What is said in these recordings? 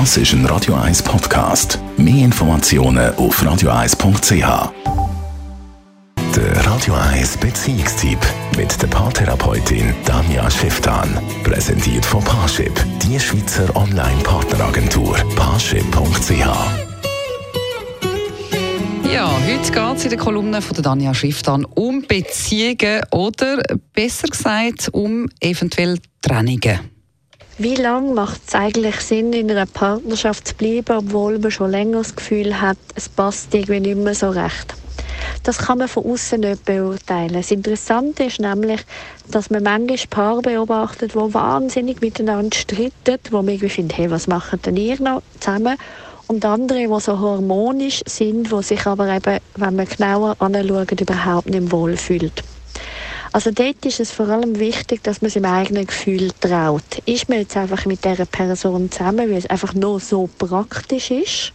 Das ist ein Radio 1 Podcast. Mehr Informationen auf radio1.ch. Der Radio 1 Beziehungstyp mit der Paartherapeutin Danja Schifftan. Präsentiert von Paarship, die Schweizer Online-Partneragentur. Paarship.ch ja, heute geht es in der Kolumne von der Danja Schifftan um Beziehungen oder besser gesagt um eventuell Trennungen. Wie lange macht es eigentlich Sinn, in einer Partnerschaft zu bleiben, obwohl man schon länger das Gefühl hat, es passt irgendwie nicht mehr so recht? Das kann man von außen nicht beurteilen. Das Interessante ist nämlich, dass man manchmal Paare beobachtet, die wahnsinnig miteinander streiten, wo man irgendwie findet, hey, was machen denn ihr noch zusammen? Und andere, die so harmonisch sind, die sich aber eben, wenn man genauer anschaut, überhaupt nicht wohlfühlt. Also dort ist es vor allem wichtig, dass man seinem eigenen Gefühl traut. Ist man jetzt einfach mit dieser Person zusammen, weil es einfach nur so praktisch ist?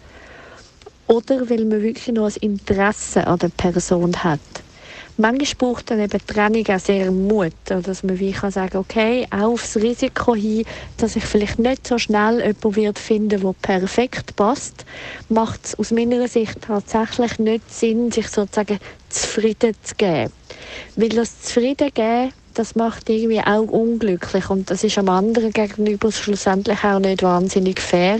Oder weil man wirklich nur ein Interesse an der Person hat? Manchmal braucht dann eben Trennung auch sehr Mut, dass man wie kann sagen, okay, auch aufs Risiko hin, dass ich vielleicht nicht so schnell jemanden wird finden, der perfekt passt, macht es aus meiner Sicht tatsächlich nicht Sinn, sich sozusagen zufrieden zu geben. Weil das Zufrieden geben, das macht irgendwie auch unglücklich. Und das ist am anderen gegenüber schlussendlich auch nicht wahnsinnig fair,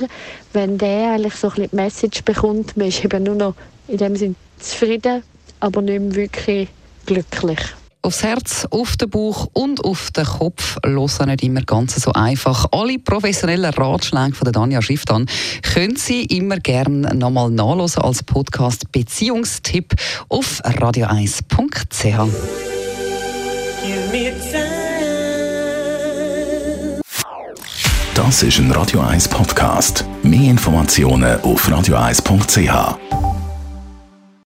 wenn der eigentlich so ein bisschen die Message bekommt, man ist eben nur noch in dem Sinn zufrieden, aber nicht mehr wirklich glücklich aufs Herz, auf den Bauch und auf den Kopf hören nicht immer ganz so einfach. Alle professionellen Ratschläge von der Danja Schifftan können Sie immer gerne nochmal nachlesen als Podcast Beziehungstipp auf radio1.ch. Das ist ein Radio 1 Podcast. Mehr Informationen auf radio1.ch.